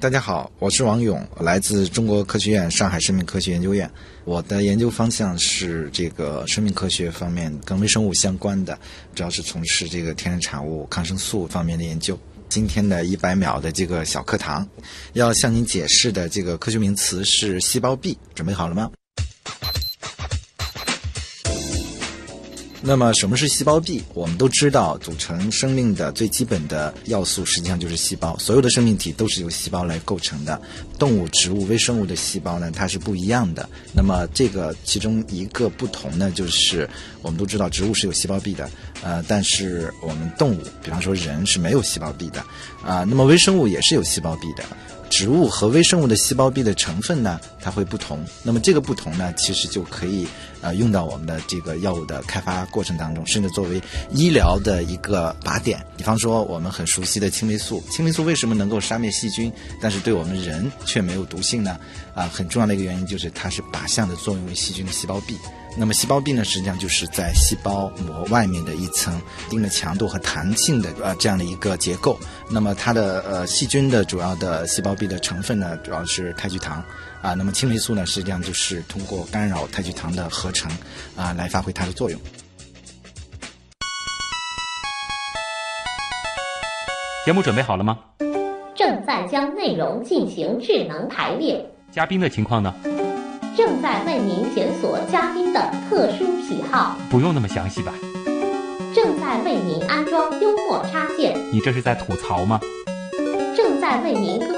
大家好，我是王勇，来自中国科学院上海生命科学研究院。我的研究方向是这个生命科学方面跟微生物相关的，主要是从事这个天然产物抗生素方面的研究。今天的一百秒的这个小课堂，要向您解释的这个科学名词是细胞壁，准备好了吗？那么什么是细胞壁？我们都知道，组成生命的最基本的要素实际上就是细胞。所有的生命体都是由细胞来构成的。动物、植物、微生物的细胞呢，它是不一样的。那么这个其中一个不同呢，就是我们都知道植物是有细胞壁的，呃，但是我们动物，比方说人是没有细胞壁的，啊，那么微生物也是有细胞壁的。植物和微生物的细胞壁的成分呢，它会不同。那么这个不同呢，其实就可以呃用到我们的这个药物的开发过程当中，甚至作为医疗的一个靶点。比方说我们很熟悉的青霉素，青霉素为什么能够杀灭细菌，但是对我们人却没有毒性呢？啊，很重要的一个原因就是它是靶向的作用于细菌的细胞壁。那么细胞壁呢，实际上就是在细胞膜外面的一层一定的强度和弹性的呃这样的一个结构。那么它的呃细菌的主要的细胞壁的成分呢，主要是肽聚糖啊。那么青霉素呢，实际上就是通过干扰肽聚糖的合成啊来发挥它的作用。节目准备好了吗？正在将内容进行智能排列。嘉宾的情况呢？正在为您检索嘉宾的特殊喜好，不用那么详细吧？正在为您安装幽默插件，你这是在吐槽吗？正在为您更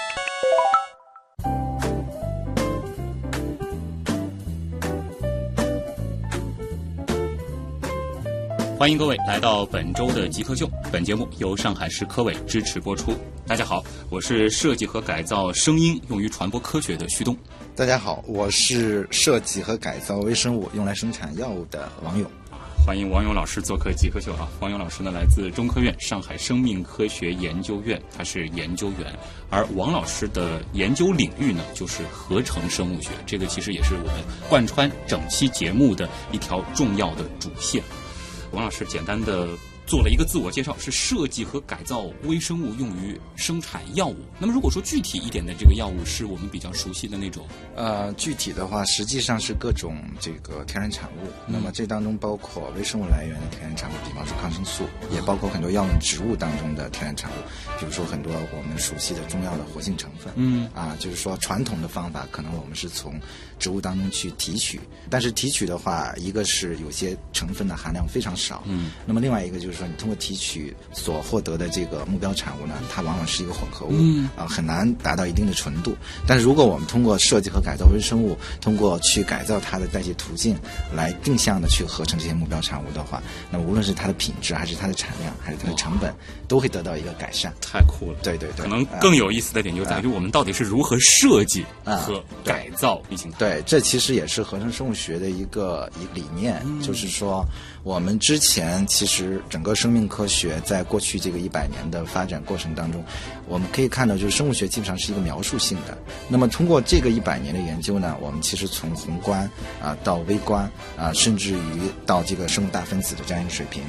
欢迎各位来到本周的极客秀。本节目由上海市科委支持播出。大家好，我是设计和改造声音用于传播科学的旭东。大家好，我是设计和改造微生物用来生产药物的王勇。欢迎王勇老师做客极客秀啊！王勇老师呢来自中科院上海生命科学研究院，他是研究员。而王老师的研究领域呢就是合成生物学，这个其实也是我们贯穿整期节目的一条重要的主线。王老师简单的做了一个自我介绍，是设计和改造微生物用于生产药物。那么如果说具体一点的这个药物，是我们比较熟悉的那种。呃，具体的话，实际上是各种这个天然产物。那么这当中包括微生物来源的天然产物，比方说抗生素，也包括很多药用植物当中的天然产物，比如说很多我们熟悉的中药的活性成分。嗯啊，就是说传统的方法，可能我们是从植物当中去提取，但是提取的话，一个是有些成分的含量非常少。嗯。那么另外一个就是说，你通过提取所获得的这个目标产物呢，它往往是一个混合物，嗯啊，很难达到一定的纯度。但是如果我们通过设计和改造微生物，通过去改造它的代谢途径，来定向的去合成这些目标产物的话，那无论是它的品质，还是它的产量，还是它的成本，都会得到一个改善。太酷了。对对对，可能更有意思的点就在于我们到底是如何设计和改造异形态。对，这其实也是合成生物学的一个一理念，就是说，我们之前其实整个生命科学在过去这个一百年的发展过程当中，我们可以看到，就是生物学基本上是一个描述性的。那么通过这个一百年的研究呢，我们其实从宏观啊到微观啊，甚至于到这个生物大分子的这样一个水平。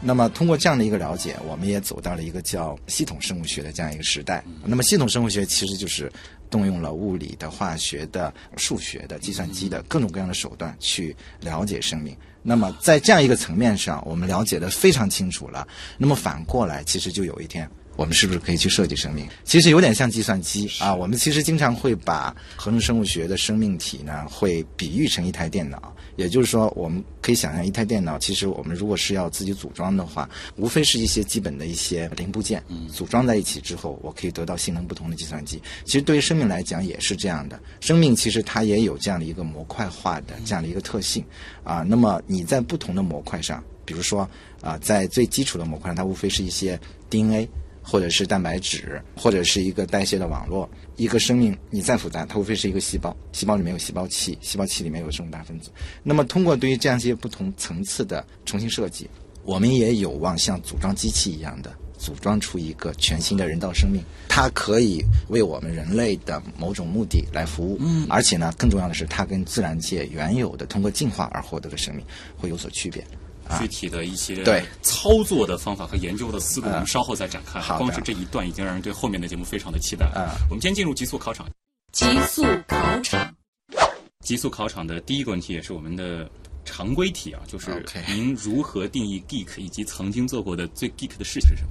那么通过这样的一个了解，我们也走到了一个叫系统生物学的这样一个时代。那么系统生物学其实就是动用了物理的、化学的、数学的、计算机的各种各样的手段去了解生命。那么在这样一个层面上，我们了解的非常清楚了。那么反过来，其实就有一天。我们是不是可以去设计生命？其实有点像计算机啊。我们其实经常会把合成生物学的生命体呢，会比喻成一台电脑。也就是说，我们可以想象一台电脑，其实我们如果是要自己组装的话，无非是一些基本的一些零部件，组装在一起之后，我可以得到性能不同的计算机。其实对于生命来讲也是这样的，生命其实它也有这样的一个模块化的这样的一个特性啊。那么你在不同的模块上，比如说啊，在最基础的模块上，它无非是一些 DNA。或者是蛋白质，或者是一个代谢的网络。一个生命你再复杂，它无非是一个细胞，细胞里面有细胞器，细胞器里面有生物大分子。那么通过对于这样一些不同层次的重新设计，我们也有望像组装机器一样的组装出一个全新的人造生命，它可以为我们人类的某种目的来服务。嗯，而且呢，更重要的是，它跟自然界原有的通过进化而获得的生命会有所区别。具体的一些对操作的方法和研究的思路，我们嗯稍后再展开。好光是这一段已经让人对后面的节目非常的期待。嗯我们先进入极速考场。极速考场，极速考场的第一个问题也是我们的常规题啊，就是您如何定义 geek，以及曾经做过的最 geek 的事情是什么？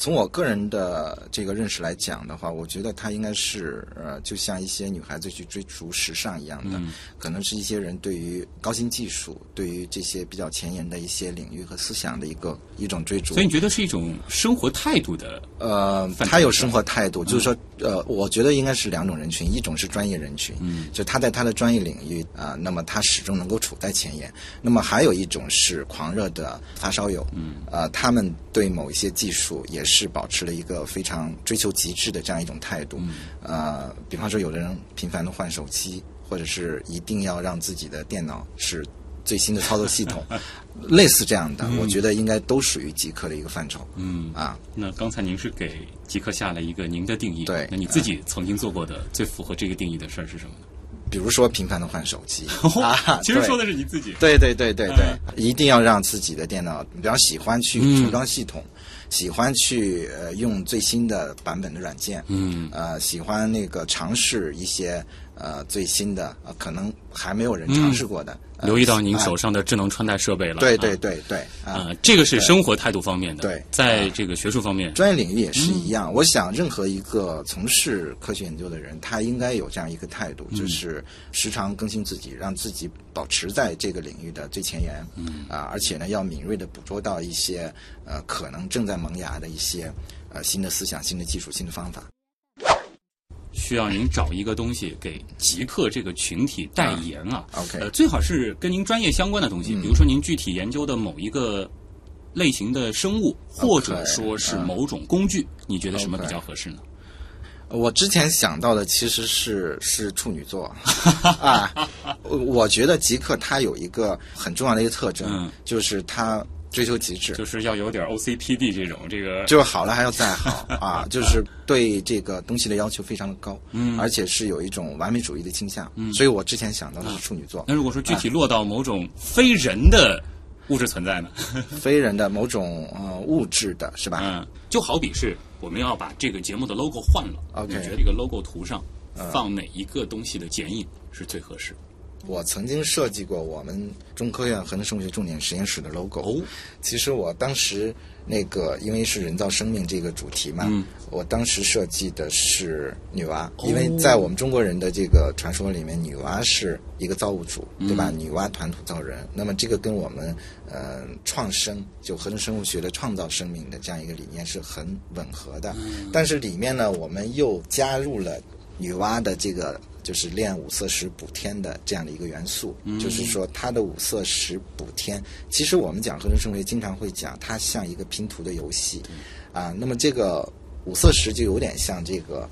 从我个人的这个认识来讲的话，我觉得它应该是呃，就像一些女孩子去追逐时尚一样的，嗯可能是一些人对于高新技术、对于这些比较前沿的一些领域和思想的一个一种追逐所以。你觉得是一种生活态度的？呃，他有生活态度，就是说，呃，我觉得应该是两种人群，一种是专业人群，嗯，就他在他的专业领域啊、那么他始终能够处在前沿；那么还有一种是狂热的发烧友，嗯，呃，他们对某一些技术也是保持了一个非常追求极致的这样一种态度，嗯呃，比方说有的人频繁的换手机，或者是一定要让自己的电脑是最新的操作系统，类似这样的，我觉得应该都属于极客的一个范畴，嗯，啊。那刚才您是给极客下了一个您的定义，对那你自己曾经做过的最符合这个定义的事儿是什么呢？比如说频繁的换手机 啊，其实说的是你自己。对对对对对，一定要让自己的电脑，比较喜欢去嗯组装系统，喜欢去呃用最新的版本的软件，嗯。呃喜欢那个尝试一些呃最新的，呃可能还没有人尝试过的。呃留意到您啊手上的智能穿戴设备了。对对啊对对啊啊，，这个是生活态度方面的。对在这个学术方面，专业领域也是一嗯样。我想，任何一个从事科学研究的人，他应该有这样一个态度，嗯就是时常更新自己，让自己保持在这个领域的最前沿。嗯啊，而且呢，要敏锐的捕捉到一些呃可能正在萌芽的一些呃新的思想、新的技术、新的方法。需要您找一个东西给极客这个群体代言啊。OK 呃，最好是跟您专业相关的东西，嗯。比如说您具体研究的某一个类型的生物，或者说是嗯。某种工具，你觉得什么比较合适呢？我之前想到的其实是是处女座。啊，我我觉得极客它有一个很重要的一个特征，嗯。就是它追求极致。就是要有点 OCPD 这种这个。就是好了还要再好啊，就是对这个东西的要求非常的高，嗯而且是有一种完美主义的倾向，嗯所以我之前想到的是处女座，那如果说具体落到某种非人的物质存在呢？非人的某种呃物质的是吧？嗯，就好比是我们要把这个节目的 logo 换了 OK 你觉得这个 logo 图上放哪一个东西的剪影是最合适？我曾经设计过我们中科院核能生物学重点实验室的 logo。哦，其实我当时那个因为是人造生命这个主题嘛，嗯我当时设计的是女娲，因为在我们中国人的这个传说里面，女娲是一个造物主，对吧？女娲团土造人，那么这个跟我们呃创生就合成生物学的创造生命的这样一个理念是很吻合的。但是里面呢，我们又加入了女娲的这个就是练五色石补天的这样的一个元素，就是说它的五色石补天，其实我们讲合成生物学经常会讲它像一个拼图的游戏，啊，那么这个五色石就有点像这个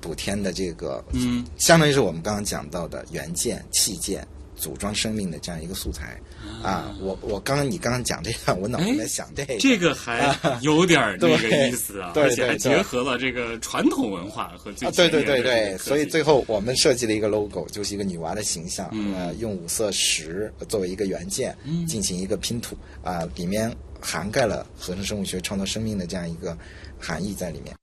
补天的这个，嗯，相当于是我们刚刚讲到的元件、器件。组装生命的这样一个素材。啊，我我刚刚你刚刚讲这个，我脑子在想这个，这个还有点儿那个 意思啊，对而且结合了这个传统文化和最啊，对对对对，所以最后我们设计了一个 logo，就是一个女娃的形象，嗯。呃，用五色石作为一个元件进行一个拼图，啊、里面涵盖了合成生物学创造生命的这样一个含义在里面。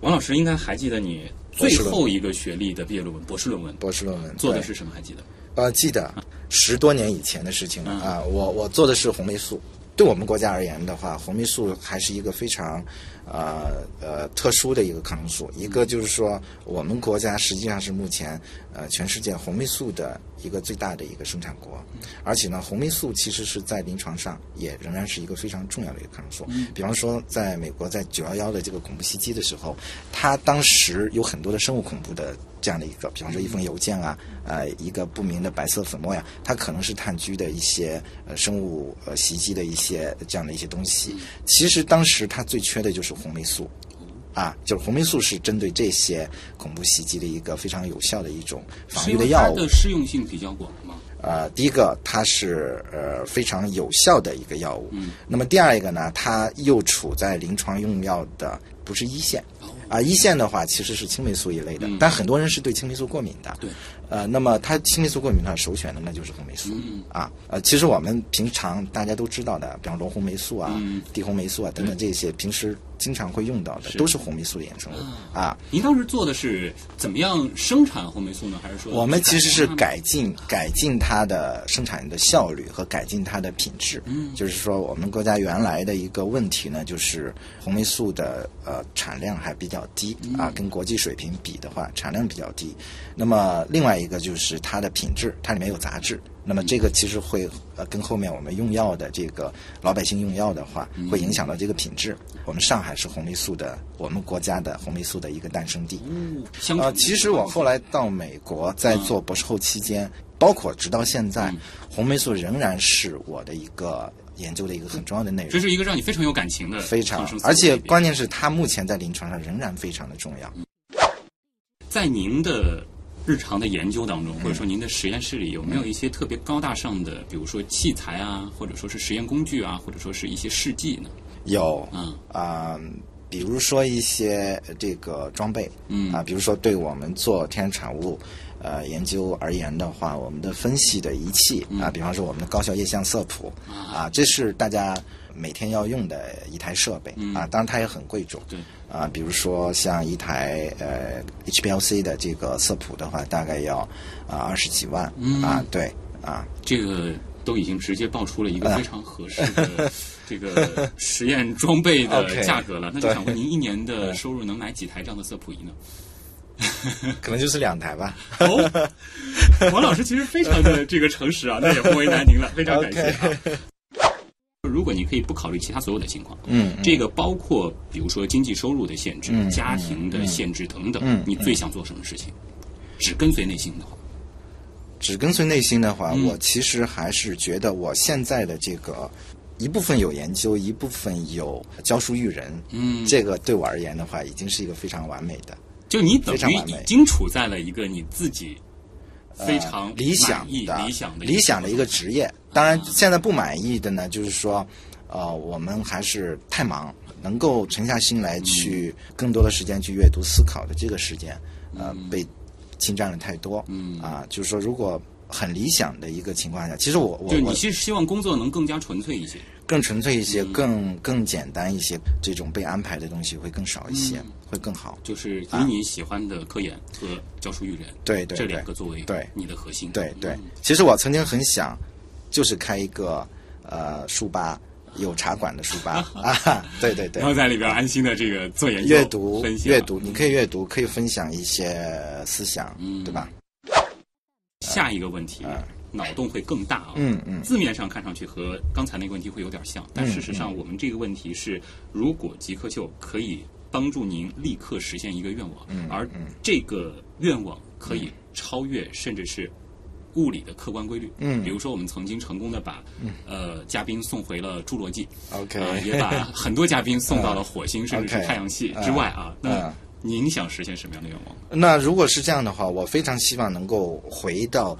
王老师应该还记得你最后一个学历的毕业论文、博士论文博士论文做的是什么？还记得？呃，记得十多年以前的事情了嗯啊、我我做的是红霉素。对我们国家而言的话，红霉素还是一个非常，呃呃特殊的一个抗生素。一个就是说，我们国家实际上是目前呃全世界红霉素的一个最大的一个生产国，而且呢，红霉素其实是在临床上也仍然是一个非常重要的一个抗生素。比方说，在美国在九幺幺的这个恐怖袭击的时候，它当时有很多的生物恐怖的这样的一个，比方说一封邮件啊，呃，一个不明的白色粉末呀，它可能是炭疽的一些呃生物呃袭击的一些这样的一些东西。其实当时它最缺的就是红霉素。啊，就是红霉素是针对这些恐怖袭击的一个非常有效的一种防御的药物它的。适用性比较广吗？呃，第一个它是呃非常有效的一个药物，嗯，那么第二一个呢，它又处在临床用药的不是一线。啊，一线的话其实是青霉素一类的，但很多人是对青霉素过敏的。对，呃，那么他青霉素过敏的话，首选的那就是红霉素。嗯啊，呃，其实我们平常大家都知道的，比方龙红霉素啊、嗯地红霉素啊等等这些，平时经常会用到的，是都是红霉素的衍生物啊。您当时做的是怎么样生产红霉素呢？还是说我们其实是改改进改进它的生产的效率和改进它的品质。嗯就是说我们国家原来的一个问题呢，就是红霉素的呃产量还比较低嗯啊，跟国际水平比的话，产量比较低。那么另外一个就是它的品质，它里面有杂质。那么这个其实会呃跟后面我们用药的这个老百姓用药的话，嗯会影响到这个品质。我们上海是红霉素的，我们国家的红霉素的一个诞生地。呃，相传其实我后来到美国，在做博士后期间，包括直到现在，嗯红霉素仍然是我的一个研究的一个很重要的内容，这是一个让你非常有感情的非常而且关键是它目前在临床上仍然非常的重要。在您的日常的研究当中，嗯。或者说您的实验室里，有没有一些特别高大上的，比如说器材啊，或者说是实验工具啊，或者说是一些试剂呢？有嗯。啊、比如说一些呃这个装备，嗯啊，比如说对我们做天然产物呃研究而言的话，我们的分析的仪器嗯。啊，比方说我们的高效液相色谱啊，这是大家每天要用的一台设备啊，当然它也很贵重。嗯对啊，比如说像一台呃 HPLC 的这个色谱的话，大概要啊二十几万、嗯啊，对啊，这个都已经直接报出了一个非常合适嗯的 这个实验装备的 价格了。那就想问您，一年的收入能买几台这样的色谱仪呢？可能就是两台吧。哦，王老师其实非常的这个诚实啊，那也不为难您了，非常感谢啊。如果你可以不考虑其他所有的情况，嗯，这个包括比如说经济收入的限制、嗯家庭的限制等等，嗯你最想做什么事情？只跟随内心的话，只跟随内心的话，嗯我其实还是觉得我现在的这个一部分有研究，一部分有教书育人，嗯这个对我而言的话，已经是一个非常完美的。就你等于已经处在了一个你自己非常呃理想的理想的理想的一个职业。当然，现在不满意的呢，就是说，呃，我们还是太忙，能够沉下心来去更多的时间去阅读、思考的这个时间，呃，被侵占了太多。嗯。啊，就是说，如果很理想的一个情况下，其实我我我就你是希望工作能更加纯粹一些，更纯粹一些、嗯。更更简单一些，这种被安排的东西会更少一些，嗯。会更好。就是以你喜欢的科研和教书育人，这对对。对两个作为对。你的核心，对对。嗯，其实我曾经很想，就是开一个呃书吧，有茶馆的书吧 啊，对对对然，后在里边安心的这个做研究、阅读分析、啊阅读，你可以阅读，可以分享一些思想，嗯对吧？下一个问题，脑洞会更大啊。嗯嗯字面上看上去和刚才那个问题会有点像，但事实上，我们这个问题是，如果极客秀可以帮助您立刻实现一个愿望，嗯而这个愿望可以超越甚至是物理的客观规律。嗯比如说我们曾经成功的把呃嘉宾送回了侏罗纪 OK 呃 也把很多嘉宾送到了火星，甚至是太阳系之外啊。那嗯您想实现什么样的愿望？那如果是这样的话，我非常希望能够回到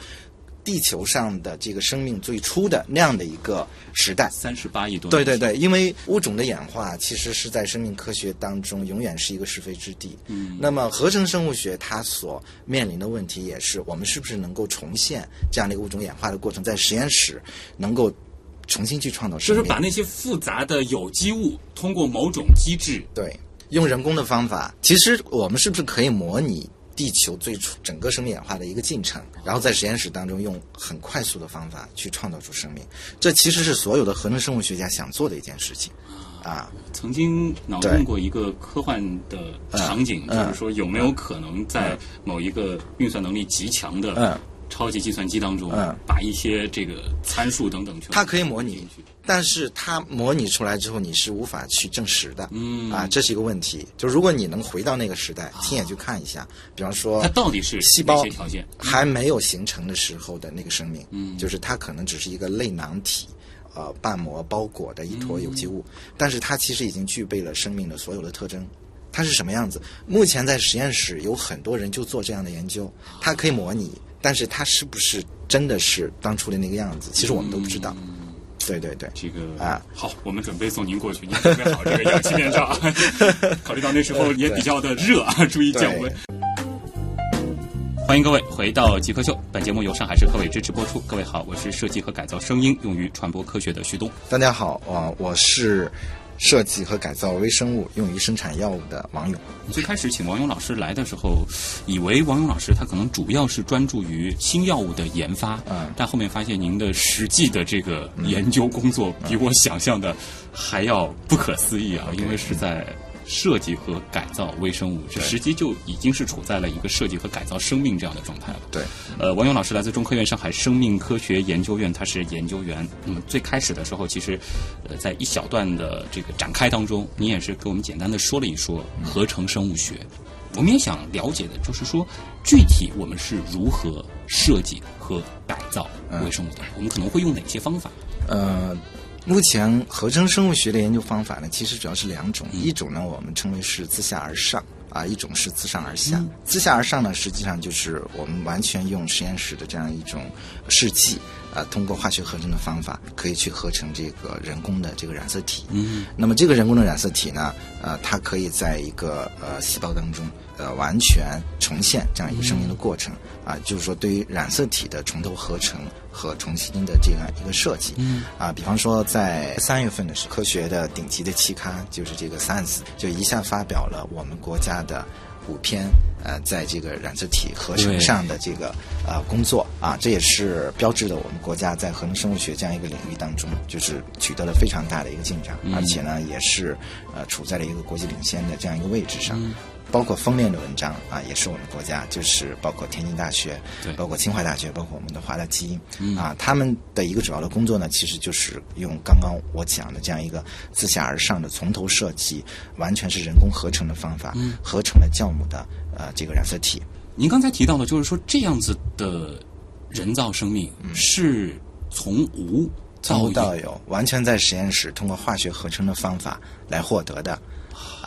地球上的这个生命最初的那样的一个时代。三十八亿多对对对，因为物种的演化其实是在生命科学当中永远是一个是非之地。嗯那么合成生物学它所面临的问题也是，我们是不是能够重现这样的一个物种演化的过程，在实验室能够重新去创造生命？就是把那些复杂的有机物通过某种机制，对，用人工的方法，其实我们是不是可以模拟地球最初整个生命演化的一个进程，然后在实验室当中用很快速的方法去创造出生命？这其实是所有的合成生物学家想做的一件事情啊。曾经脑洞过一个科幻的场景，嗯就是说有没有可能在某一个运算能力极强的嗯超级计算机当中，嗯把一些这个参数等等全它可以模拟但是它模拟出来之后，你是无法去证实的。嗯啊，这是一个问题。就如果你能回到那个时代，亲眼去看一下，比方说它到底是细胞条件？还没有形成的时候的那个生命，嗯就是它可能只是一个类囊体，呃，瓣膜包裹的一坨有机物，嗯但是它其实已经具备了生命的所有的特征。它是什么样子？目前在实验室有很多人就做这样的研究，它可以模拟，但是它是不是真的是当初的那个样子，其实我们都不知道。对对对，这个啊，好，我们准备送您过去，您 准备好这个氧气面罩。考虑到那时候也比较的热啊，注意降温。欢迎各位回到极客秀，本节目由上海市科委支持播出。各位好，我是设计和改造声音用于传播科学的徐东。大家好，啊我是设计和改造微生物用于生产药物的王勇。最开始请王勇老师来的时候，以为王勇老师他可能主要是专注于新药物的研发，嗯但后面发现您的实际的这个研究工作比我想象的还要不可思议啊，因为是在。设计和改造微生物，这对实际就已经是处在了一个设计和改造生命这样的状态了。对，呃，王勇老师来自中科院上海生命科学研究院，他是研究员。那么最开始的时候，其实，呃，在一小段的这个展开当中，您也是给我们简单的说了一说合成生物学。我们也想了解的就是说，具体我们是如何设计和改造微生物的？我们可能会用哪些方法？呃，目前合成生物学的研究方法呢，其实主要是两种，一种呢我们称为是自下而上。啊，一种是自上而下，自下而上呢，实际上就是我们完全用实验室的这样一种试剂，啊，通过化学合成的方法，可以去合成这个人工的这个染色体。嗯，那么这个人工的染色体呢，呃，它可以在一个呃细胞当中，呃，完全重现这样一个生命的过程。啊，就是说对于染色体的重头合成和重新的这样一个设计。嗯，啊，比方说在三月份的时候，科学的顶级的期刊就是这个 Science，就一下发表了我们国家的五篇呃，在这个染色体合成上的这个呃工作啊，这也是标志着我们国家在合成生物学这样一个领域当中，就是取得了非常大的一个进展，而且呢，也是呃处在了一个国际领先的这样一个位置上。包括封面的文章啊，也是我们国家，就是包括天津大学，对。包括清华大学，包括我们的华大基因，啊，他们的一个主要的工作呢，其实就是用刚刚我讲的这样一个自下而上的从头设计，完全是人工合成的方法，合成了酵母的呃这个染色体。您刚才提到的，就是说这样子的人造生命是从无从无。到有，完全在实验室通过化学合成的方法来获得的，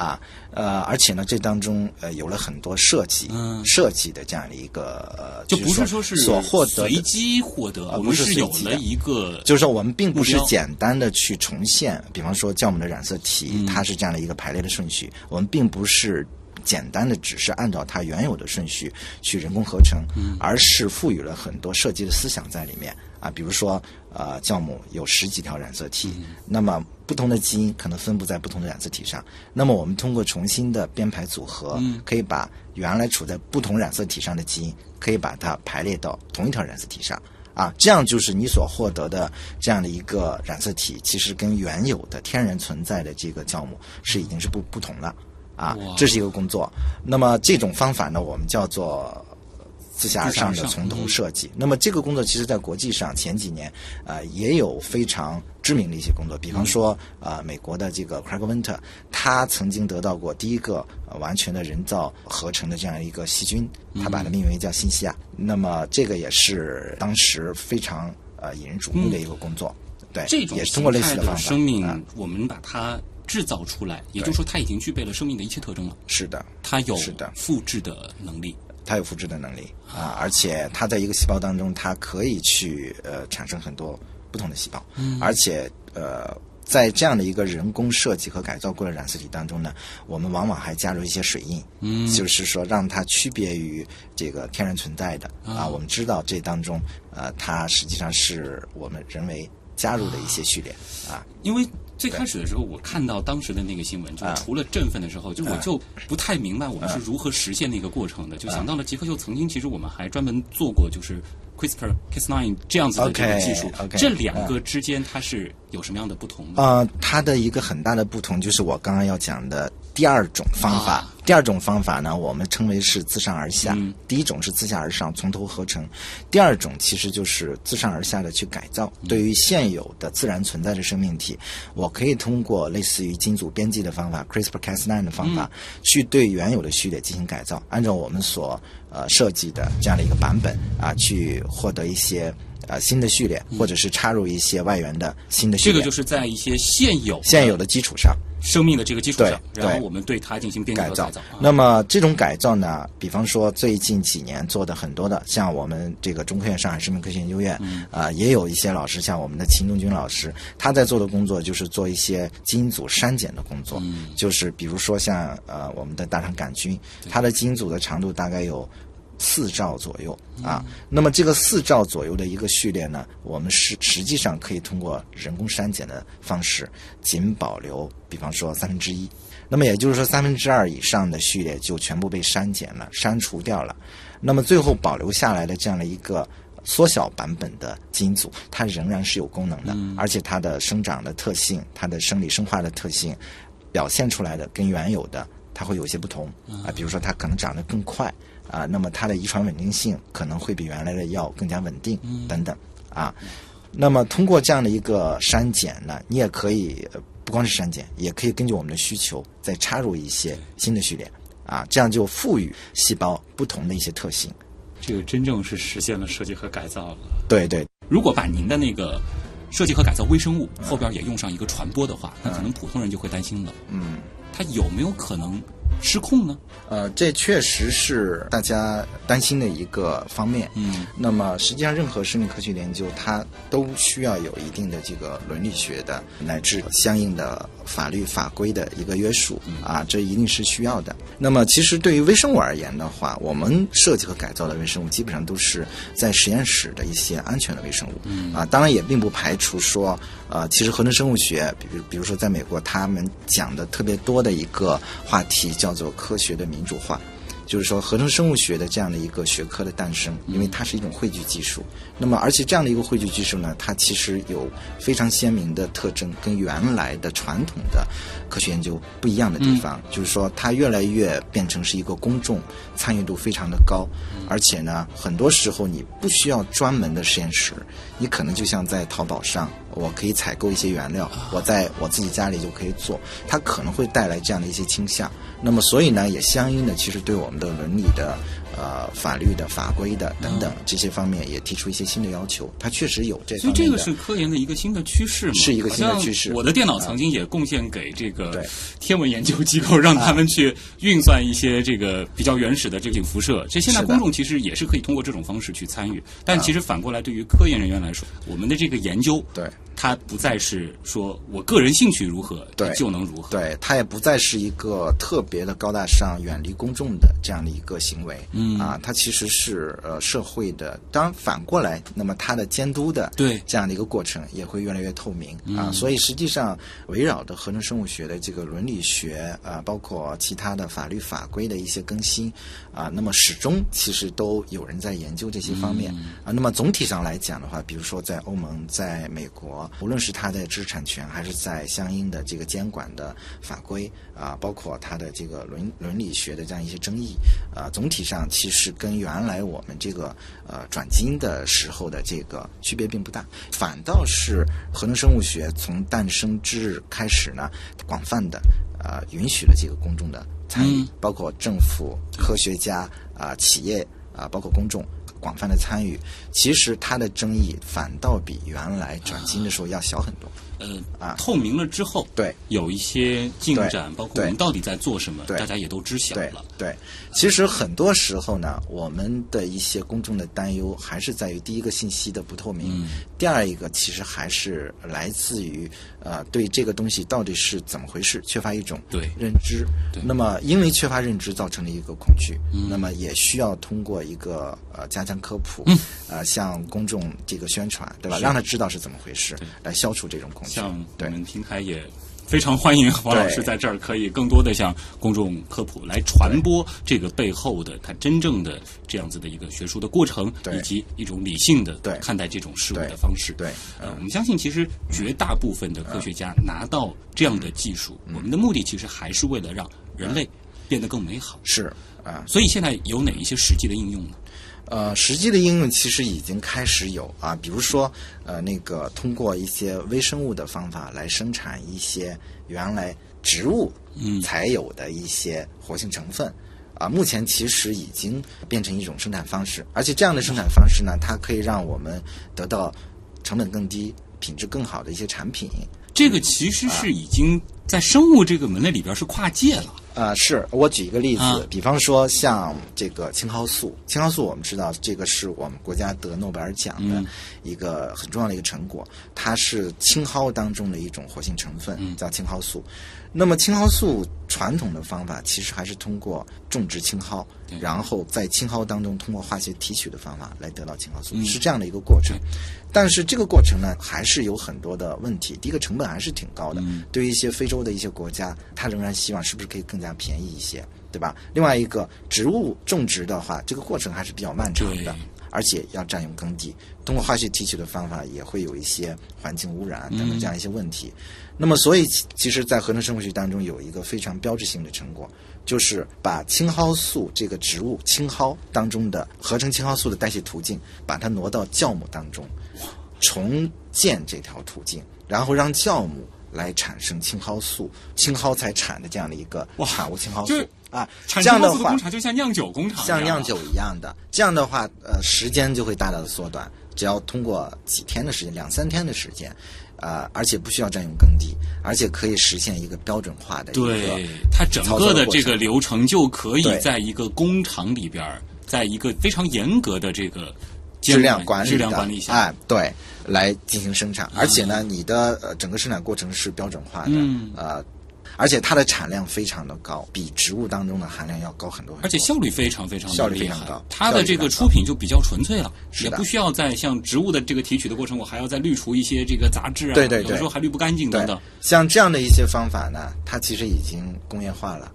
啊，呃，而且呢，这当中呃有了很多设计，嗯。设计的这样的一个，呃就不是说说是所获得随机获得，啊不是我们是有了一个，就是说，我们并不是简单的去重现，比方说酵母的染色体，嗯。它是这样的一个排列的顺序，我们并不是简单的只是按照它原有的顺序去人工合成，嗯。而是赋予了很多设计的思想在里面啊，比如说呃，酵母有十几条染色体，嗯。那么不同的基因可能分布在不同的染色体上，那么我们通过重新的编排组合，嗯。可以把原来处在不同染色体上的基因，可以把它排列到同一条染色体上。啊，这样就是你所获得的这样的一个染色体，其实跟原有的天然存在的这个酵母是已经是不不同了。啊，这是一个工作。那么这种方法呢，我们叫做自下而上的从头嗯设计。那么这个工作其实在国际上前几年呃也有非常知名的一些工作，比方说呃美国的这个 Craig Venter，他曾经得到过第一个、呃、完全的人造合成的这样一个细菌，他把它命名为叫新西亚。那么这个也是当时非常呃引人瞩目的一个工作。对，这种也是通过类似形态方法。生命啊，我们把它制造出来，也就是说，它已经具备了生命的一切特征了。是的，它有是的复制的能力。它有复制的能力啊，而且它在一个细胞当中，它可以去呃产生很多不同的细胞，嗯而且呃。在这样的一个人工设计和改造过的染色体当中呢，我们往往还加入一些水印，嗯就是说让它区别于这个天然存在的啊。我们知道这当中，呃，它实际上是我们人为加入的一些序列啊。因为最开始的时候，我看到当时的那个新闻，就是除了振奋的时候，就我就不太明白我们是如何实现那个过程的。就想到了杰克秀曾经，其实我们还专门做过，就是 CRISPR Cas9 这样子的这个技术。这两个之间它是有什么样的不同呢？呃，它的一个很大的不同就是我刚刚要讲的第二种方法。啊第二种方法呢，我们称为是自上而下。嗯第一种是自下而上，从头合成；第二种其实就是自上而下的去改造。嗯对于现有的自然存在的生命体，我可以通过类似于基因组编辑的方法 （CRISPR-Cas9） 的方法，嗯去对原有的序列进行改造，按照我们所呃设计的这样的一个版本啊，去获得一些呃新的序列，或者是插入一些外援的新的序列。这个就是在一些现有现有的基础上。生命的这个基础上，然后我们对它进行改造。那么这种改造呢，比方说最近几年做的很多的，像我们这个中科院上海生命科学研究院，啊、也有一些老师，像我们的秦东军老师，他在做的工作就是做一些基因组删减的工作，就是比如说像呃我们的大肠杆菌，它的基因组的长度大概有。四兆左右啊，那么这个四兆左右的一个序列呢，我们是实际上可以通过人工删减的方式，仅保留，比方说三分之一。那么也就是说，三分之二以上的序列就全部被删减了、删除掉了。那么最后保留下来的这样的一个缩小版本的基因组，它仍然是有功能的，而且它的生长的特性、它的生理生化的特性，表现出来的跟原有的它会有些不同啊。比如说，它可能长得更快啊，那么它的遗传稳定性可能会比原来的要更加稳定等等啊。那么通过这样的一个删减呢，你也可以呃不光是删减，也可以根据我们的需求再插入一些新的序列啊，这样就赋予细胞不同的一些特性。这个真正是实现了设计和改造了。对对，如果把您的那个设计和改造微生物后边也用上一个传播的话，那可能普通人就会担心了。嗯，它有没有可能失控呢？呃，这确实是大家担心的一个方面。嗯，那么实际上，任何生命科学研究它都需要有一定的这个伦理学的乃至相应的法律法规的一个约束啊，这一定是需要的。那么，其实对于微生物而言的话，我们设计和改造的微生物基本上都是在实验室的一些安全的微生物。嗯啊，当然也并不排除说，呃，其实合成生物学，比如比如说在美国，他们讲的特别多的一个话题叫做科学的民主化。就是说，合成生物学的这样的一个学科的诞生，因为它是一种汇聚技术。那么，而且这样的一个汇聚技术呢，它其实有非常鲜明的特征，跟原来的传统的科学研究不一样的地方，就是说，它越来越变成是一个公众参与度非常的高，而且呢，很多时候你不需要专门的实验室，你可能就像在淘宝上，我可以采购一些原料，我在我自己家里就可以做，它可能会带来这样的一些倾向。那么，所以呢，也相应的，其实对我们的伦理的、呃法律的、法规的等等这些方面，也提出一些新的要求。它确实有这所以。这个是科研的一个新的趋势嘛？是一个新的趋势我的电脑曾经也贡献给这个天文研究机构，让他们去运算一些这个比较原始的这种辐射。这现在公众其实也是可以通过这种方式去参与。但其实反过来，对于科研人员来说，我们的这个研究，对它不再是说我个人兴趣如何，对就能如何。对，它也不再是一个特别的高大上、远离公众的这样的一个行为。嗯啊，它其实是呃社会的。当然反过来，那么它的监督的对这样的一个过程也会越来越透明、啊。所以实际上围绕着合成生物学的这个伦理学啊，包括其他的法律法规的一些更新啊，那么始终其实都有人在研究这些方面、啊。那么总体上来讲的话，比如说在欧盟、在美国，无论是它的知识产权，还是在相应的这个监管的法规啊，包括它的这个伦伦理学的这样一些争议啊，总体上其实跟原来我们这个呃转基因的时候的这个区别并不大，反倒是合成生物学从诞生之日开始呢，广泛的呃允许了这个公众的参与，嗯包括政府、科学家啊、企业啊，包括公众。广泛的参与，其实它的争议反倒比原来转基因的时候要小很多。呃啊。透明了之后，对。有一些进展，包括我们到底在做什么，对。大家也都知晓对了。对，其实很多时候呢，我们的一些公众的担忧还是在于第一个信息的不透明，嗯。第二一个其实还是来自于呃对这个东西到底是怎么回事，缺乏一种对。认知对。那么因为缺乏认知造成了一个恐惧，嗯。那么也需要通过一个呃加强科普，呃向公众这个宣传，对吧？让他知道是怎么回事，来消除这种恐惧像。我们平台也非常欢迎王老师在这儿可以更多的向公众科普，来传播这个背后的它真正的这样子的一个学术的过程，以及一种理性的看待这种事物的方式。对呃，我们相信其实绝大部分的科学家拿到这样的技术，嗯我们的目的其实还是为了让人类变得更美好。是啊。所以现在有哪一些实际的应用呢？呃，实际的应用其实已经开始有啊，比如说，呃，那个通过一些微生物的方法来生产一些原来植物嗯才有的一些活性成分。啊，目前其实已经变成一种生产方式，而且这样的生产方式呢，它可以让我们得到成本更低、品质更好的一些产品。这个其实是已经在生物这个门类里边是跨界了。啊、是我举一个例子，啊比方说像这个青蒿素，青蒿素我们知道这个是我们国家得诺贝尔奖的嗯一个很重要的一个成果，它是青蒿当中的一种活性成分，嗯叫青蒿素。那么青蒿素传统的方法其实还是通过种植青蒿，然后在青蒿当中通过化学提取的方法来得到青蒿素，嗯是这样的一个过程。但是这个过程呢，还是有很多的问题。第一个成本还是挺高的，嗯对于一些非洲的一些国家，它仍然希望是不是可以更加便宜一些，对吧？另外一个，植物种植的话，这个过程还是比较漫长的对，而且要占用耕地，通过化学提取的方法也会有一些环境污染等等这样一些问题。那么，所以其实，在合成生物学当中有一个非常标志性的成果，就是把青蒿素这个植物青蒿当中的合成青蒿素的代谢途径，把它挪到酵母当中，重建这条途径，然后让酵母来产生青蒿素，青蒿才产的这样的一个产物青蒿素啊。这样的话工，厂就像酿酒工厂像酿酒一样的，这样的话，呃，时间就会大大的缩短，只要通过几天的时间，两三天的时间，呃，而且不需要占用耕地，而且可以实现一个标准化的一个对它整个的这个流程就可以在一个工厂里边儿，在一个非常严格的这个质量管理的质量管理下，哎，对，来进行生产，而且呢，你的呃整个生产过程是标准化的，嗯呃，而且它的产量非常的高，比植物当中的含量要高很多很多，而且效率非常非常的效率非常高它的这个出品就比较纯粹了，也不需要在像植物的这个提取的过程，我还要再滤除一些这个杂质啊，对对对有的时候还滤不干净等等。，像这样的一些方法呢，它其实已经工业化了。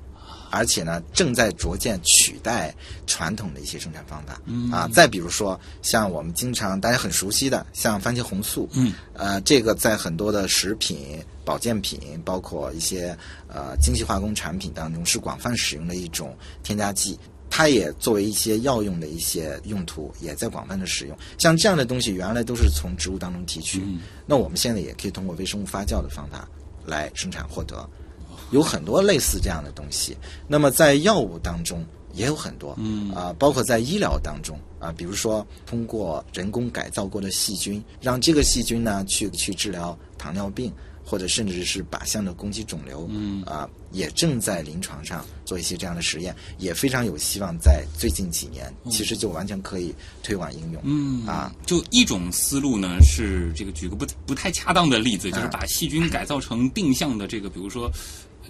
而且呢，正在逐渐取代传统的一些生产方法。嗯啊，再比如说，像我们经常大家很熟悉的，像番茄红素。嗯，呃，这个在很多的食品、保健品，包括一些呃精细化工产品当中是广泛使用的一种添加剂。它也作为一些药用的一些用途，也在广泛的使用。像这样的东西，原来都是从植物当中提取，那我们现在也可以通过微生物发酵的方法来生产获得。有很多类似这样的东西。那么在药物当中也有很多，嗯啊、包括在医疗当中啊、比如说通过人工改造过的细菌，让这个细菌呢去去治疗糖尿病。或者甚至是靶向的攻击肿瘤，嗯啊、也正在临床上做一些这样的实验，也非常有希望在最近几年，其实就完全可以推广应用。嗯啊，就一种思路呢，是这个举个不不太恰当的例子，就是嗯把细菌改造成定向的这个，比如说。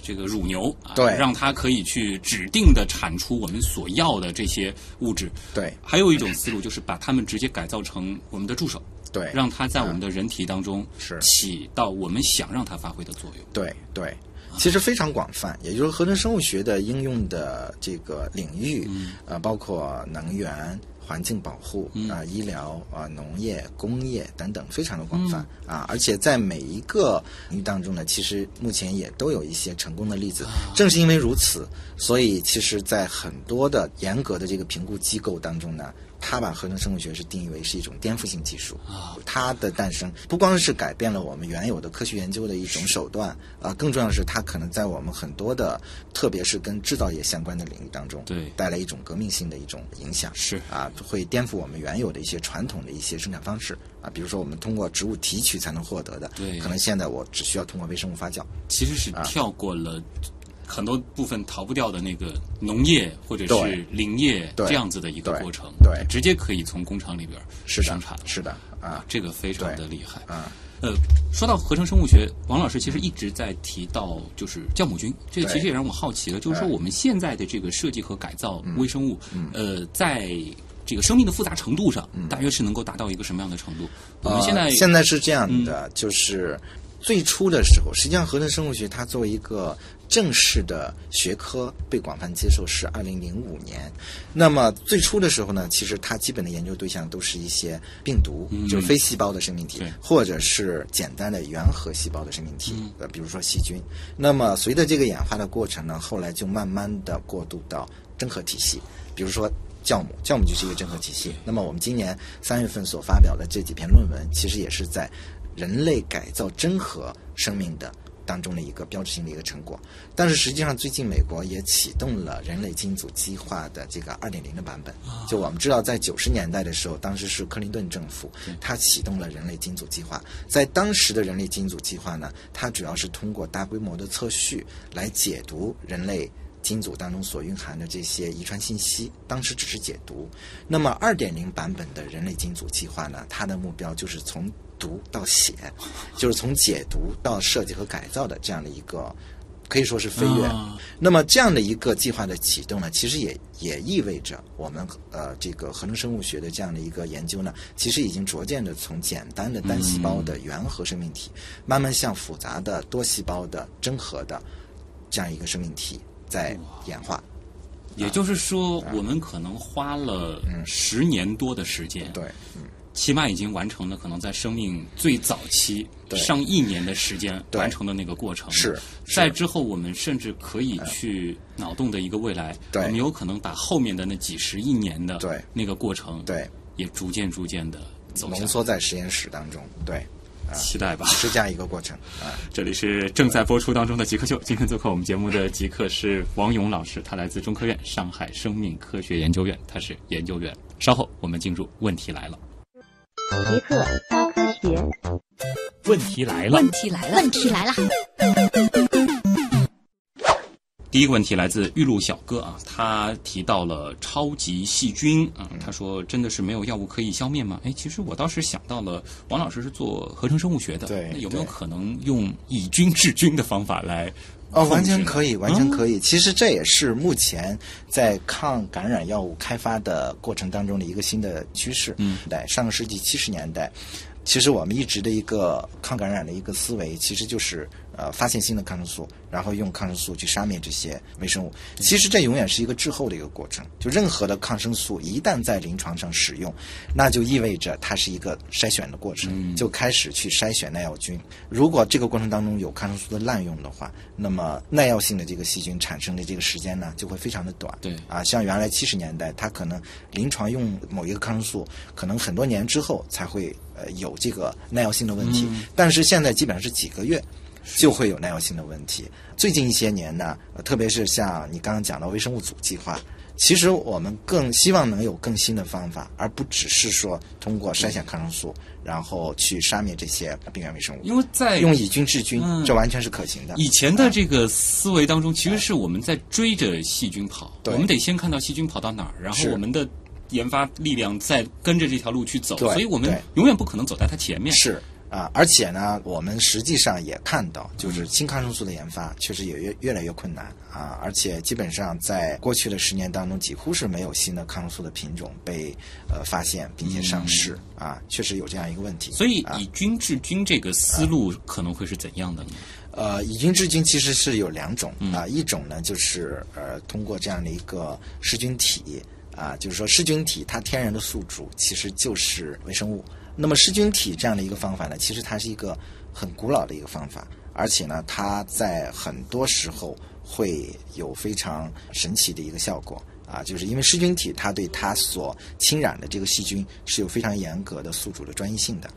这个乳牛啊，对让它可以去指定的产出我们所要的这些物质。对还有一种思路就是把它们直接改造成我们的助手，对，让它在我们的人体当中是起到我们想让它发挥的作用。对对，其实非常广泛，也就是合成生物学的应用的这个领域，呃，包括能源、环境保护啊、医疗啊、农业、工业等等，非常的广泛、啊。而且在每一个领域当中呢，其实目前也都有一些成功的例子。正是因为如此，所以其实，在很多的严格的这个评估机构当中呢。它把合成生物学是定义为是一种颠覆性技术啊，它的诞生不光是改变了我们原有的科学研究的一种手段啊，更重要的是它可能在我们很多的，特别是跟制造业相关的领域当中，对。带来一种革命性的一种影响，是。啊，会颠覆我们原有的一些传统的一些生产方式啊，比如说我们通过植物提取才能获得的，对。可能现在我只需要通过微生物发酵，其实是啊。跳过了很多部分逃不掉的那个农业或者是林业对。这样子的一个过程，对。直接可以从工厂里边是生产，是的啊，这个非常的厉害。啊，呃，说到合成生物学，王老师其实一直在提到就是酵母菌，这个其实也让我好奇了，就是说哎我们现在的这个设计和改造嗯。微生物，呃，在这个生命的复杂程度上，嗯。大约是能够达到一个什么样的程度？我们现在呃、现在是这样的，就是最初的时候，实际上合成生物学它作为一个正式的学科被广泛接受是二零零五年。那么最初的时候呢，其实它基本的研究对象都是一些病毒，就是非细胞的生命体，或者是简单的原核细胞的生命体，呃，比如说细菌。那么随着这个演化的过程呢，后来就慢慢的过渡到真核体系，比如说。酵母，酵母就是一个真核体系。那么我们今年三月份所发表的这几篇论文，其实也是在人类改造真核生命的当中的一个标志性的一个成果。但是实际上，最近美国也启动了人类基因组计划的这个二点零的版本。就我们知道，在九十年代的时候，当时是克林顿政府，他启动了人类基因组计划。在当时的人类基因组计划呢，它主要是通过大规模的测序来解读人类。基因组当中所蕴含的这些遗传信息，当时只是解读。那么，二点零版本的人类基因组计划呢？它的目标就是从读到写，就是从解读到设计和改造的这样的一个，可以说是飞跃。那么，这样的一个计划的启动呢，其实也也意味着我们呃这个合成生物学的这样的一个研究呢，其实已经逐渐的从简单的单细胞的原核生命体，慢慢向复杂的多细胞的真核的这样一个生命体。在演化，也就是说，我们可能花了十年多的时间，对，起码已经完成了可能在生命最早期上亿年的时间完成的那个过程。是，在之后，我们甚至可以去脑洞的一个未来，我们有可能把后面的那几十亿年的对那个过程，对，也逐渐逐渐的走浓缩在实验室当中，对。期待吧，是这样一个过程啊。这里是正在播出当中的极客秀，今天做客我们节目的极客是王勇老师，他来自中科院上海生命科学研究院，他是研究员。稍后我们进入问题来了。极客高科学，问题来了，问题来了，问题来了。第一个问题来自玉露小哥啊，他提到了超级细菌啊，他说真的是没有药物可以消灭吗？哎，其实我倒是想到了，王老师是做合成生物学的，对，有没有可能用以菌治菌的方法来？哦，完全可以，完全可以。其实这也是目前在抗感染药物开发的过程当中的一个新的趋势。嗯，在上个世纪七十年代，其实我们一直的一个抗感染的一个思维，其实就是呃发现新的抗生素。然后用抗生素去杀灭这些微生物，其实这永远是一个滞后的一个过程。就任何的抗生素一旦在临床上使用，那就意味着它是一个筛选的过程，就开始去筛选耐药菌。如果这个过程当中有抗生素的滥用的话，那么耐药性的这个细菌产生的这个时间呢，就会非常的短。对啊，像原来七十年代，它可能临床用某一个抗生素，可能很多年之后才会呃有这个耐药性的问题，但是现在基本上是几个月。就会有耐药性的问题。最近一些年呢，特别是像你刚刚讲的微生物组计划，其实我们更希望能有更新的方法，而不只是说通过筛选抗生素，然后去杀灭这些病原微生物。因为在用以菌治菌，这完全是可行的。以前的这个思维当中，其实是我们在追着细菌跑，我们得先看到细菌跑到哪儿，然后我们的研发力量在跟着这条路去走，所以我们永远不可能走在它前面。是。啊，而且呢，我们实际上也看到，就是新抗生素的研发确实也越越来越困难啊，而且基本上在过去的十年当中，几乎是没有新的抗生素的品种被呃发现并且上市啊，确实有这样一个问题。所以以菌治菌这个思路可能会是怎样的呢？呃，以菌治菌其实是有两种啊，一种呢就是呃通过这样的一个噬菌体啊，就是说噬菌体它天然的宿主其实就是微生物。那么噬菌体这样的一个方法呢，其实它是一个很古老的一个方法，而且呢，它在很多时候会有非常神奇的一个效果。啊，就是因为噬菌体它对它所侵染的这个细菌是有非常严格的宿主的专一性的。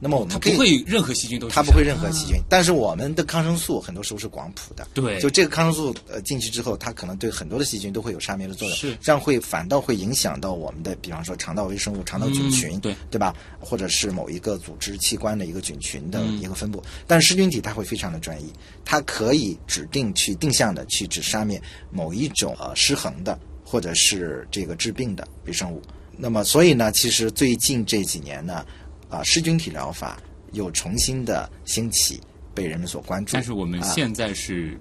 那么我们它不会任何细菌都它不会任何细菌，但是我们的抗生素很多时候是广谱的，对，就这个抗生素呃进去之后，它可能对很多的细菌都会有杀灭的作用，是这样会反倒会影响到我们的，比方说肠道微生物、肠道菌群，对对吧？或者是某一个组织器官的一个菌群的一个分布，但噬菌体它会非常的专一，它可以指定去定向的去只杀灭某一种呃失衡的或者是这个治病的微生物。那么所以呢，其实最近这几年呢，啊噬菌体疗法。又重新的兴起，被人们所关注。但是我们现在是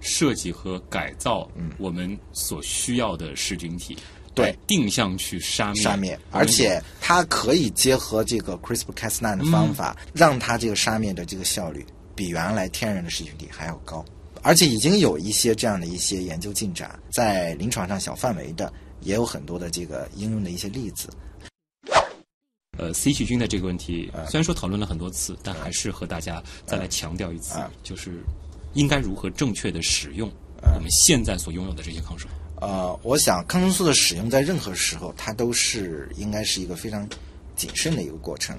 设计和改造我们所需要的噬菌体，对，定向去杀灭。杀灭，而且它可以结合这个 CRISPR-Cas9 的方法，让它这个杀灭的这个效率比原来天然的噬菌体还要高。而且已经有一些这样的一些研究进展，在临床上小范围的也有很多的这个应用的一些例子。呃，C 细菌的这个问题，虽然说讨论了很多次，但还是和大家再来强调一次，就是应该如何正确的使用我们现在所拥有的这些抗生素。呃，我想抗生素的使用在任何时候，它都是应该是一个非常谨慎的一个过程。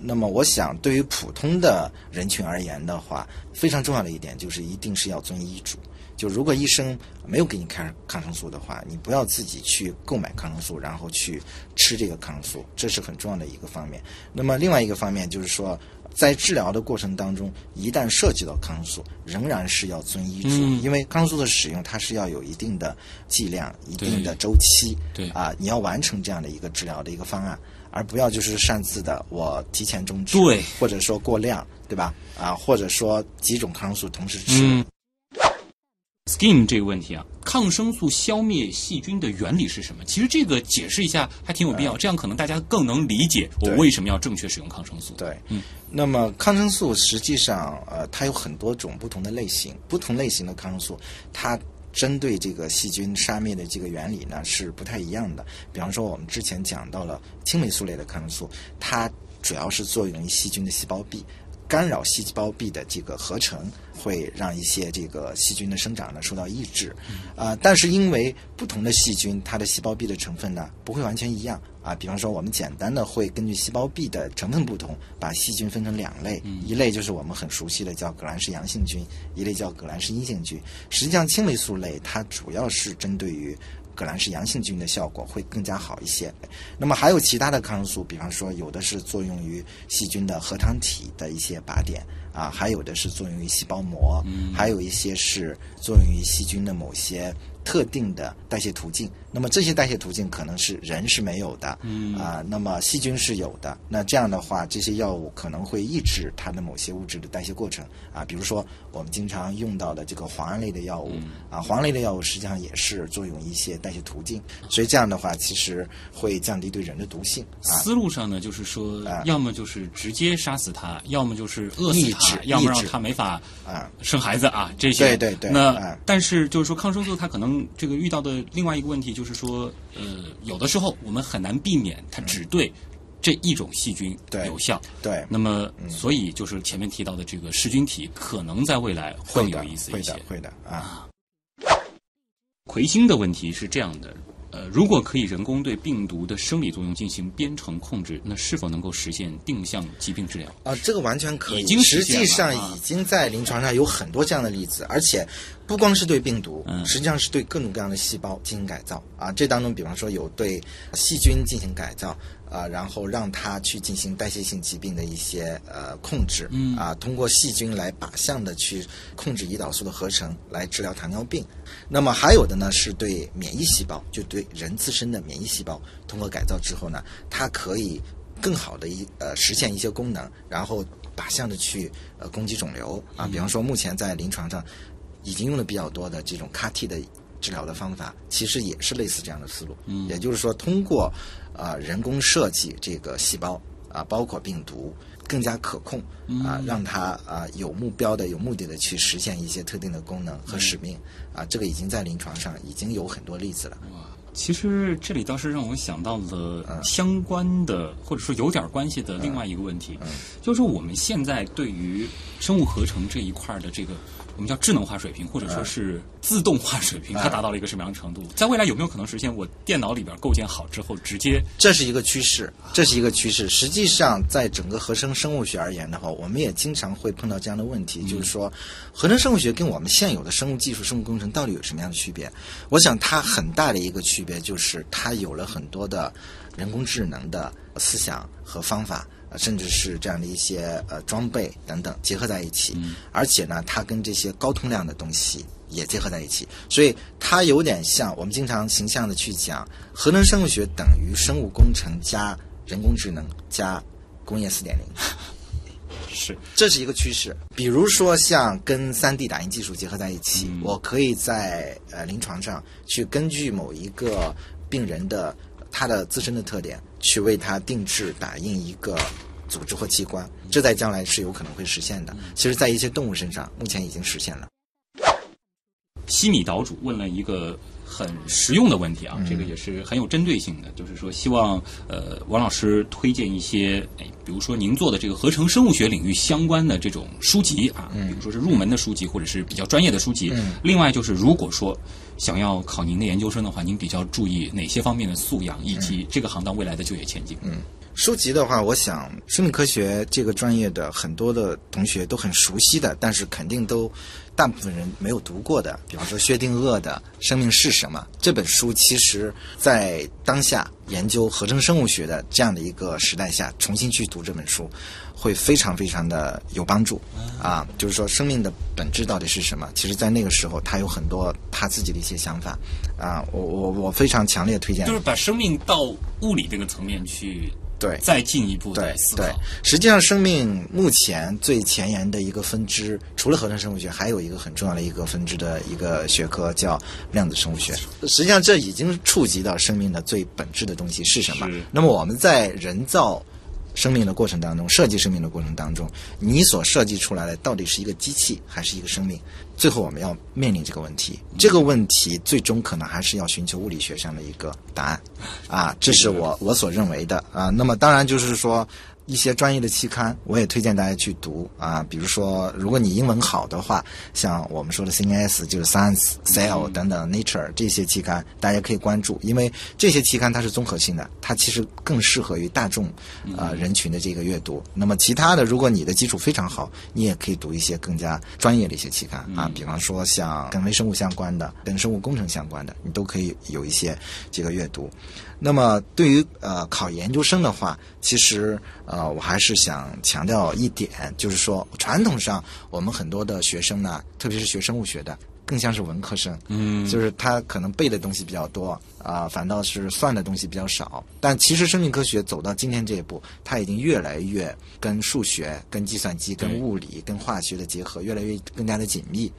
那么，我想对于普通的人群而言的话，非常重要的一点就是一定是要遵医嘱。就如果医生没有给你开抗生素的话，你不要自己去购买抗生素，然后去吃这个抗生素，这是很重要的一个方面。那么另外一个方面就是说，在治疗的过程当中，一旦涉及到抗生素，仍然是要遵医嘱，嗯因为抗生素的使用它是要有一定的剂量、一定的周期，对啊，你要完成这样的一个治疗的一个方案，而不要就是擅自的我提前终止，对或者说过量，对吧？啊，或者说几种抗生素同时吃，嗯，skin 这个问题啊，抗生素消灭细菌的原理是什么？其实这个解释一下还挺有必要，这样可能大家更能理解我为什么要正确使用抗生素。对，嗯，那么抗生素实际上，呃，它有很多种不同的类型，不同类型的抗生素，它针对这个细菌杀灭的这个原理呢是不太一样的。比方说，我们之前讲到了青霉素类的抗生素，它主要是作用于细菌的细胞壁。干扰细胞壁的这个合成，会让一些这个细菌的生长呢受到抑制，啊、但是因为不同的细菌，它的细胞壁的成分呢不会完全一样啊。比方说，我们简单的会根据细胞壁的成分不同，把细菌分成两类，一类就是我们很熟悉的叫革兰氏阳性菌，一类叫革兰氏阴性菌。实际上，青霉素类它主要是针对于革兰氏阳性菌的效果会更加好一些。那么还有其他的抗生素，比方说有的是作用于细菌的核糖体的一些靶点啊，还有的是作用于细胞膜，还有一些是作用于细菌的某些特定的代谢途径。那么这些代谢途径可能是人是没有的，嗯啊，那么细菌是有的。那这样的话，这些药物可能会抑制它的某些物质的代谢过程啊，比如说我们经常用到的这个磺胺类的药物、啊，磺胺类的药物实际上也是作用一些代谢途径，所以这样的话其实会降低对人的毒性啊。思路上呢，就是说啊，要么就是直接杀死它，要么就是饿死它，要么让它没法啊生孩子啊，这些。对对对那哎但是就是说，抗生素它可能这个遇到的另外一个问题就是说，呃，有的时候我们很难避免它只对这一种细菌有效。对，那么，所以就是前面提到的这个噬菌体，可能在未来会有意思一些会的。会的啊。魁星的问题是这样的，呃，如果可以人工对病毒的生理作用进行编程控制，那是否能够实现定向疾病治疗？啊，这个完全可以。已经实际上啊已经在临床上有很多这样的例子，而且不光是对病毒，嗯实际上是对各种各样的细胞进行改造啊。这当中，比方说有对细菌进行改造啊，然后让它去进行代谢性疾病的一些呃控制，嗯啊，通过细菌来靶向的去控制胰岛素的合成，来治疗糖尿病。那么还有的呢，是对免疫细胞，就对人自身的免疫细胞，通过改造之后呢，它可以更好的一呃实现一些功能，然后靶向的去呃攻击肿瘤啊。比方说，目前在临床上已经用的比较多的这种 CAR T 的治疗的方法，其实也是类似这样的思路。嗯也就是说，通过呃人工设计这个细胞啊，包括病毒。更加可控啊，让它啊有目标的、有目的的去实现一些特定的功能和使命啊，这个已经在临床上已经有很多例子了。其实这里倒是让我想到了嗯相关的，或者说有点关系的另外一个问题，嗯就是说我们现在对于生物合成这一块儿的这个我们叫智能化水平，或者说是自动化水平，它达到了一个什么样的程度？在未来有没有可能实现我电脑里边构建好之后直接这是一个趋势，这是一个趋势。实际上，在整个合成生物学而言的话，我们也经常会碰到这样的问题，就是说，合成生物学跟我们现有的生物技术、生物工程到底有什么样的区别？我想，它很大的一个区别就是它有了很多的人工智能的思想和方法。呃甚至是这样的一些呃装备等等结合在一起，而且呢，它跟这些高通量的东西也结合在一起，所以它有点像我们经常形象的去讲，核能生物学等于生物工程加人工智能加工业四点零。是这是一个趋势。比如说，像跟 3D 打印技术结合在一起，我可以在呃临床上去根据某一个病人的他的自身的特点，去为它定制打印一个组织或器官。这在将来是有可能会实现的。其实，在一些动物身上，目前已经实现了。西米岛主问了一个很实用的问题啊，这个也是很有针对性的，就是说希望呃王老师推荐一些，哎，比如说您做的这个合成生物学领域相关的这种书籍啊，比如说是入门的书籍或者是比较专业的书籍。另外就是如果说想要考您的研究生的话，您比较注意哪些方面的素养，以及这个行当未来的就业前景？嗯。书籍的话，我想生命科学这个专业的很多的同学都很熟悉的，但是肯定都大部分人没有读过的。比方说薛定谔的《生命是什么》这本书，其实在当下研究合成生物学的这样的一个时代下，重新去读这本书，会非常非常的有帮助。啊，就是说生命的本质到底是什么？其实，在那个时候，他有很多他自己的一些想法。啊，我我我非常强烈推荐，就是把生命到物理这个层面去。对，再进一步对思考。对，实际上生命目前最前沿的一个分支，除了合成生物学，还有一个很重要的一个分支的一个学科叫量子生物学。实际上，这已经触及到生命的最本质的东西是什么。那么我们在人造。生命的过程当中，设计生命的过程当中，你所设计出来的到底是一个机器还是一个生命？最后我们要面临这个问题，这个问题最终可能还是要寻求物理学上的一个答案，啊，这是我我所认为的啊。那么当然就是说。一些专业的期刊，我也推荐大家去读啊。比如说，如果你英文好的话，像我们说的 CNS，就是 Science、Cell 等等 Nature 这些期刊，大家可以关注，因为这些期刊它是综合性的，它其实更适合于大众啊人群的这个阅读。那么其他的，如果你的基础非常好，你也可以读一些更加专业的一些期刊啊。比方说像跟微生物相关的、跟生物工程相关的，你都可以有一些这个阅读。那么对于呃考研究生的话，其实呃我还是想强调一点，就是说传统上我们很多的学生呢，特别是学生物学的。更像是文科生，嗯，就是他可能背的东西比较多啊，反倒是算的东西比较少。但其实生命科学走到今天这一步，它已经越来越跟数学、跟计算机、跟物理、跟化学的结合越来越更加的紧密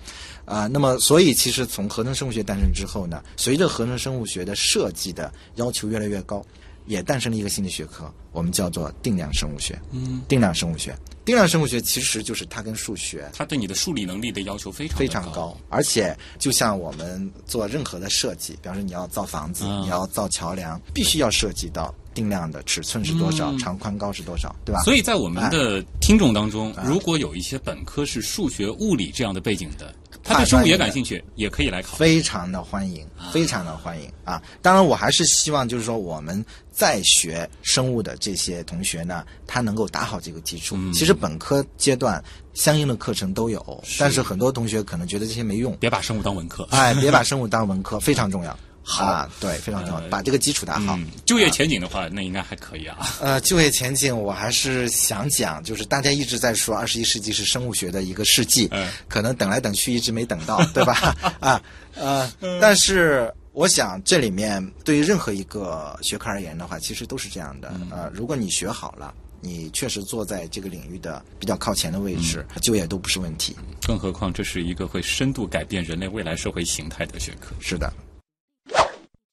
啊。那么，所以其实从合成生物学诞生之后呢，随着合成生物学的设计的要求越来越高，也诞生了一个新的学科，我们叫做定量生物学。嗯，定量生物学。定量生物学其实就是它跟数学，它对你的数理能力的要求非常非常高，而且就像我们做任何的设计，比方说你要造房子，你要造桥梁，必须要涉及到定量的尺寸是多少，长宽高是多少，对吧？所以在我们的听众当中，如果有一些本科是数学、物理这样的背景的。他对生物也感兴趣，也可以来考，非常的欢迎，非常的欢迎啊！当然，我还是希望就是说，我们在学生物的这些同学呢，他能够打好这个基础。其实本科阶段相应的课程都有，但是很多同学可能觉得这些没用，别把生物当文科，哎，别把生物当文科，非常重要。好，对，非常重要，把这个基础打好。就业前景的话，那应该还可以啊。呃，就业前景，我还是想讲，就是大家一直在说二十一世纪是生物学的一个世纪，可能等来等去一直没等到，对吧？啊，呃，但是我想这里面对于任何一个学科而言的话，其实都是这样的。呃，如果你学好了，你确实坐在这个领域的比较靠前的位置，就业都不是问题。更何况这是一个会深度改变人类未来社会形态的学科。是的。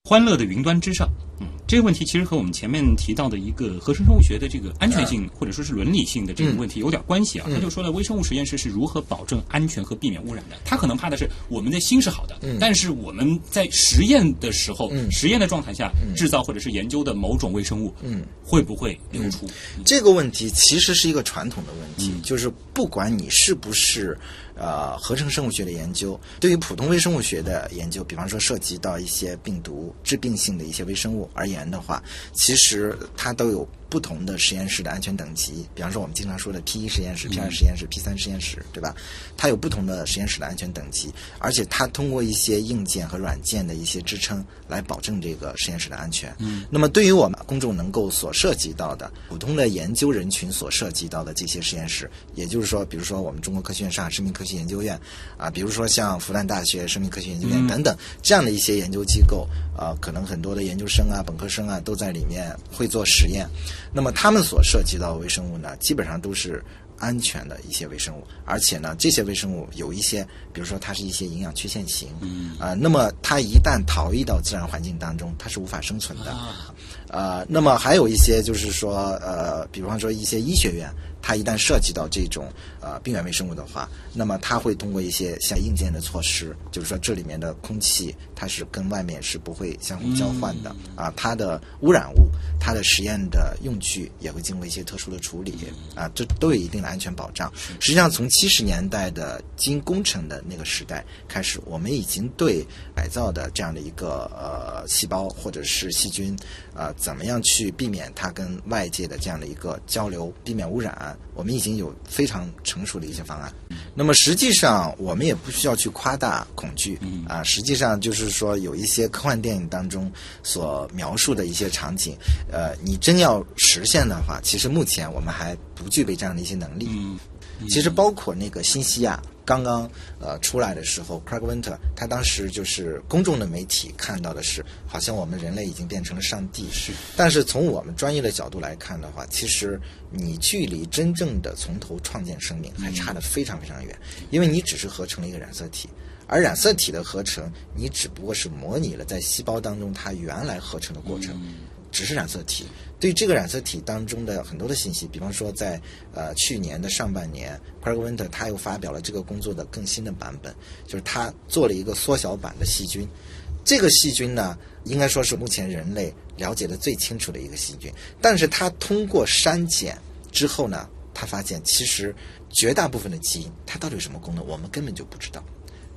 欢乐的云端之上，嗯，这个问题其实和我们前面提到的一个合成生物学的这个安全性或者说是伦理性的这个问题有点关系啊。他就说了，微生物实验室是如何保证安全和避免污染的？他可能怕的是我们的心是好的，但是我们在实验的时候，实验的状态下制造或者是研究的某种微生物，嗯，会不会流出？这个问题其实是一个传统的问题，就是不管你是不是。呃，合成生物学的研究对于普通微生物学的研究，比方说涉及到一些病毒致病性的一些微生物而言的话，其实它都有。不同的实验室的安全等级，比方说我们经常说的 P 一实验室、P 二实验室、P 三实验室，对吧？它有不同的实验室的安全等级，而且它通过一些硬件和软件的一些支撑来保证这个实验室的安全。嗯。那么对于我们公众能够所涉及到的普通的研究人群所涉及到的这些实验室，也就是说，比如说我们中国科学院上海生命科学研究院啊，比如说像复旦大学生命科学研究院等等这样的一些研究机构啊，可能很多的研究生啊、本科生啊都在里面会做实验。那么他们所涉及到的微生物呢，基本上都是安全的一些微生物，而且呢，这些微生物有一些，比如说它是一些营养缺陷型，嗯啊，那么它一旦逃逸到自然环境当中，它是无法生存的，啊呃，那么还有一些就是说，呃，比方说一些医学院，它一旦涉及到这种呃病原微生物的话，那么它会通过一些像硬件的措施，就是说这里面的空气它是跟外面是不会相互交换的、啊，它的污染物、它的实验的用具也会经过一些特殊的处理。啊，这都有一定的安全保障。实际上，从七十年代的基因工程的那个时代开始，我们已经对改造的这样的一个呃细胞或者是细菌，呃，怎么样去避免它跟外界的这样的一个交流，避免污染，我们已经有非常成熟的一些方案。那么实际上，我们也不需要去夸大恐惧啊，实际上就是说，有一些科幻电影当中所描述的一些场景，呃，你真要实现的话，其实目前我们还不具备这样的一些能力。嗯其实包括那个新西亚刚刚呃出来的时候，Craig Winter 他当时就是公众的媒体看到的是，好像我们人类已经变成了上帝。是，但是从我们专业的角度来看的话，其实你距离真正的从头创建生命还差得非常非常远，因为你只是合成了一个染色体。而染色体的合成，你只不过是模拟了在细胞当中它原来合成的过程，只是染色体。对这个染色体当中的很多的信息，比方说在呃去年的上半年，Craig Winter 他又发表了这个工作的更新的版本，就是他做了一个缩小版的细菌。这个细菌呢，应该说是目前人类了解的最清楚的一个细菌，但是它通过删减之后呢，他发现其实绝大部分的基因它到底有什么功能，我们根本就不知道。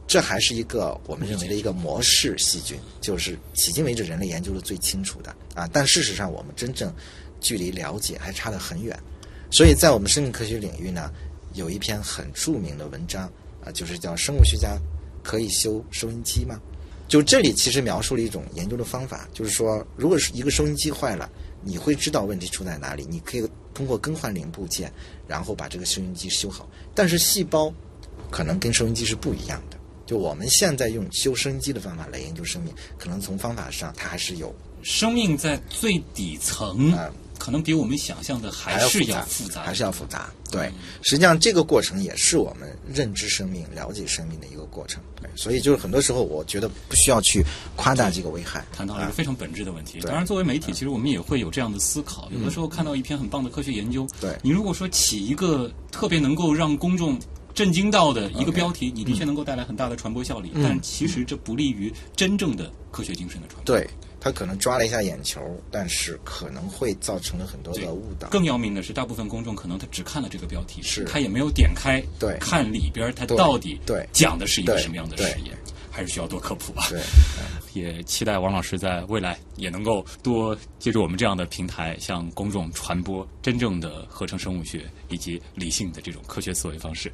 这还是一个我们认为的一个模式细菌，就是迄今为止人类研究的最清楚的啊。但事实上，我们真正距离了解还差得很远。所以在我们生命科学领域呢，有一篇很著名的文章啊，就是叫《生物学家可以修收音机吗》？就这里其实描述了一种研究的方法，就是说，如果是一个收音机坏了，你会知道问题出在哪里，你可以通过更换零部件，然后把这个收音机修好。但是细胞可能跟收音机是不一样的。就我们现在用修生机的方法来研究生命，可能从方法上它还是有生命在最底层啊，可能比我们想象的还是要复杂，还是要复杂。对，实际上这个过程也是我们认知生命、了解生命的一个过程。对，所以就是很多时候，我觉得不需要去夸大这个危害。谈到了一个非常本质的问题。对当然，作为媒体，其实我们也会有这样的思考。有的时候看到一篇很棒的科学研究，对你如果说起一个特别能够让公众震惊到的一个标题，你的确能够带来很大的传播效力，嗯。但其实这不利于真正的科学精神的传播。对他可能抓了一下眼球，但是可能会造成了很多的误导。更要命的是，大部分公众可能他只看了这个标题，是。他也没有点开，对。看里边他到底对。讲的是一个什么样的实验，还是需要多科普啊。对，也期待王老师在未来也能够多借助我们这样的平台，向公众传播真正的合成生物学以及理性的这种科学思维方式。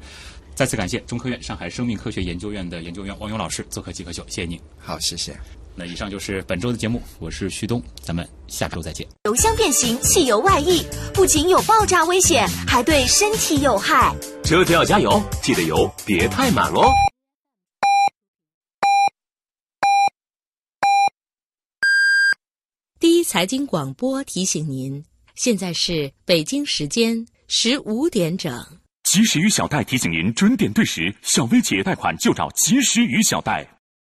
再次感谢中科院上海生命科学研究院的研究员王勇老师做客极客秀，谢谢您。好，谢谢。那以上就是本周的节目，我是旭东，咱们下周再见。油箱变形、汽油外溢，不仅有爆炸危险，还对身体有害。车子要加油，记得油别太满哦。第一财经广播提醒您，现在是北京时间十五点整。及时雨小贷提醒您准点对时，小微企业贷款就找及时雨小贷。